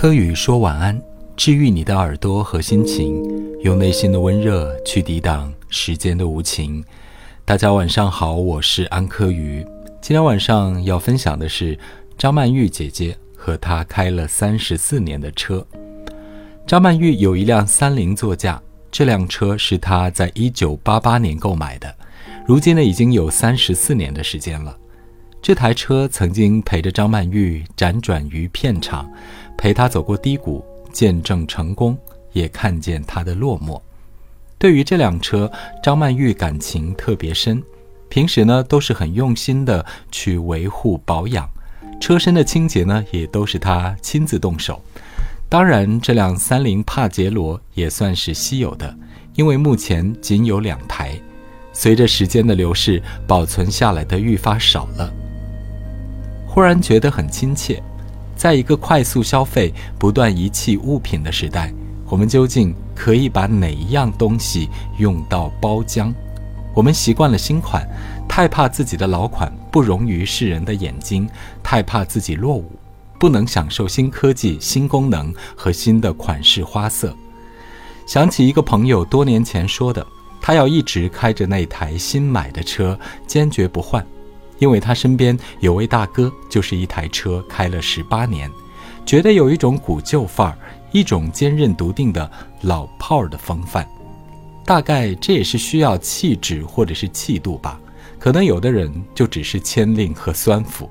柯宇说晚安，治愈你的耳朵和心情，用内心的温热去抵挡时间的无情。大家晚上好，我是安柯宇。今天晚上要分享的是张曼玉姐姐和她开了三十四年的车。张曼玉有一辆三菱座驾，这辆车是她在一九八八年购买的，如今呢已经有三十四年的时间了。这台车曾经陪着张曼玉辗转于片场，陪他走过低谷，见证成功，也看见他的落寞。对于这辆车，张曼玉感情特别深，平时呢都是很用心的去维护保养，车身的清洁呢也都是她亲自动手。当然，这辆三菱帕杰罗也算是稀有的，因为目前仅有两台，随着时间的流逝，保存下来的愈发少了。忽然觉得很亲切，在一个快速消费、不断遗弃物品的时代，我们究竟可以把哪一样东西用到包浆？我们习惯了新款，太怕自己的老款不容于世人的眼睛，太怕自己落伍，不能享受新科技、新功能和新的款式花色。想起一个朋友多年前说的，他要一直开着那台新买的车，坚决不换。因为他身边有位大哥，就是一台车开了十八年，觉得有一种古旧范儿，一种坚韧笃定的老炮儿的风范。大概这也是需要气质或者是气度吧。可能有的人就只是签令和酸腐，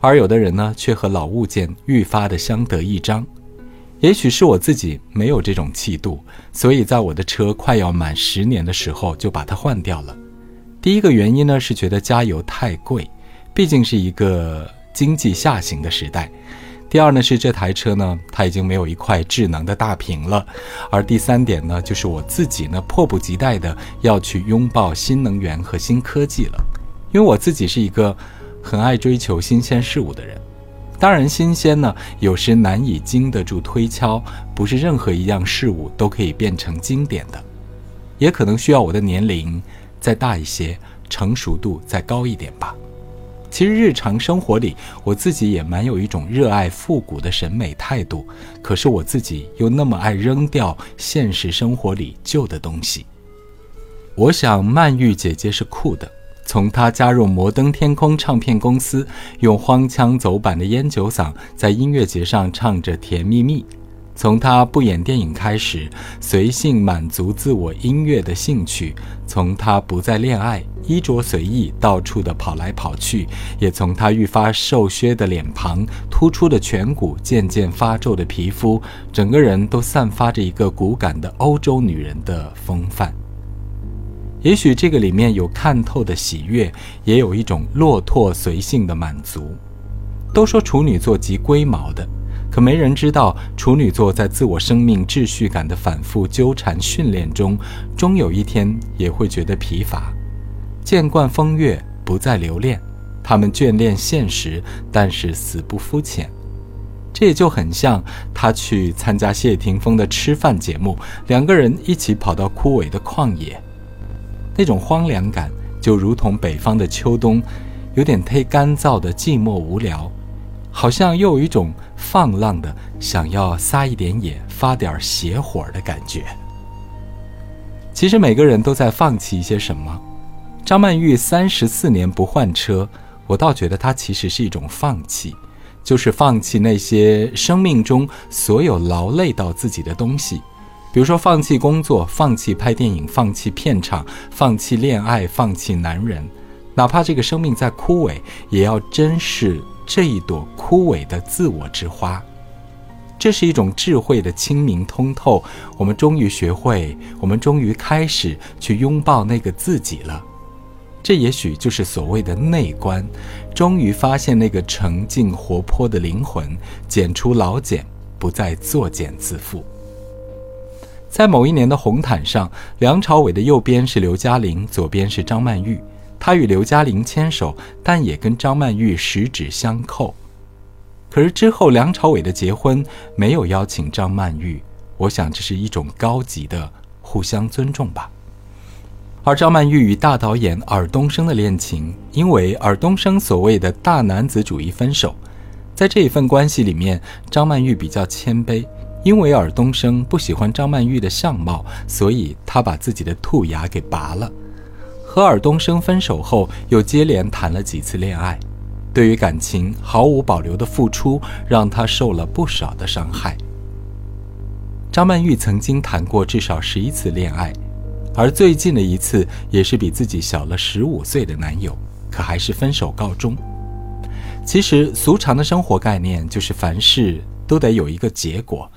而有的人呢，却和老物件愈发的相得益彰。也许是我自己没有这种气度，所以在我的车快要满十年的时候就把它换掉了。第一个原因呢是觉得加油太贵，毕竟是一个经济下行的时代。第二呢是这台车呢它已经没有一块智能的大屏了，而第三点呢就是我自己呢迫不及待的要去拥抱新能源和新科技了，因为我自己是一个很爱追求新鲜事物的人。当然，新鲜呢有时难以经得住推敲，不是任何一样事物都可以变成经典的，也可能需要我的年龄。再大一些，成熟度再高一点吧。其实日常生活里，我自己也蛮有一种热爱复古的审美态度。可是我自己又那么爱扔掉现实生活里旧的东西。我想曼玉姐姐是酷的，从她加入摩登天空唱片公司，用荒腔走板的烟酒嗓在音乐节上唱着《甜蜜蜜》。从他不演电影开始，随性满足自我音乐的兴趣；从他不再恋爱，衣着随意，到处的跑来跑去；也从他愈发瘦削的脸庞、突出的颧骨、渐渐发皱的皮肤，整个人都散发着一个骨感的欧洲女人的风范。也许这个里面有看透的喜悦，也有一种落拓随性的满足。都说处女座极龟毛的。可没人知道，处女座在自我生命秩序感的反复纠缠训练中，终有一天也会觉得疲乏。见惯风月，不再留恋。他们眷恋现实，但是死不肤浅。这也就很像他去参加谢霆锋的吃饭节目，两个人一起跑到枯萎的旷野，那种荒凉感，就如同北方的秋冬，有点忒干燥的寂寞无聊。好像又有一种放浪的想要撒一点野、发点邪火的感觉。其实每个人都在放弃一些什么。张曼玉三十四年不换车，我倒觉得她其实是一种放弃，就是放弃那些生命中所有劳累到自己的东西，比如说放弃工作、放弃拍电影、放弃片场、放弃恋爱、放弃男人，哪怕这个生命在枯萎，也要珍视。这一朵枯萎的自我之花，这是一种智慧的清明通透。我们终于学会，我们终于开始去拥抱那个自己了。这也许就是所谓的内观，终于发现那个澄净活泼的灵魂，剪除老茧，不再作茧自缚。在某一年的红毯上，梁朝伟的右边是刘嘉玲，左边是张曼玉。他与刘嘉玲牵手，但也跟张曼玉十指相扣。可是之后，梁朝伟的结婚没有邀请张曼玉，我想这是一种高级的互相尊重吧。而张曼玉与大导演尔冬升的恋情，因为尔冬升所谓的大男子主义分手。在这一份关系里面，张曼玉比较谦卑，因为尔冬升不喜欢张曼玉的相貌，所以他把自己的兔牙给拔了。和尔冬升分手后，又接连谈了几次恋爱，对于感情毫无保留的付出，让他受了不少的伤害。张曼玉曾经谈过至少十一次恋爱，而最近的一次也是比自己小了十五岁的男友，可还是分手告终。其实俗常的生活概念就是凡事都得有一个结果，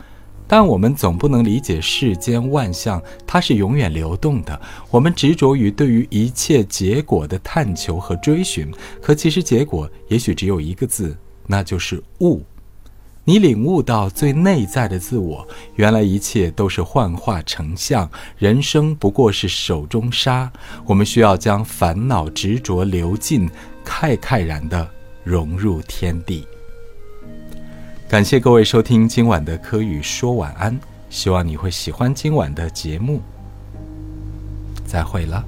但我们总不能理解世间万象它是永远流动的。我们执着于对于一切结果的探求和追寻，可其实结果也许只有一个字，那就是悟。你领悟到最内在的自我，原来一切都是幻化成像，人生不过是手中沙。我们需要将烦恼执着流尽，慨慨然的。融入天地。感谢各位收听今晚的科宇说晚安，希望你会喜欢今晚的节目。再会了。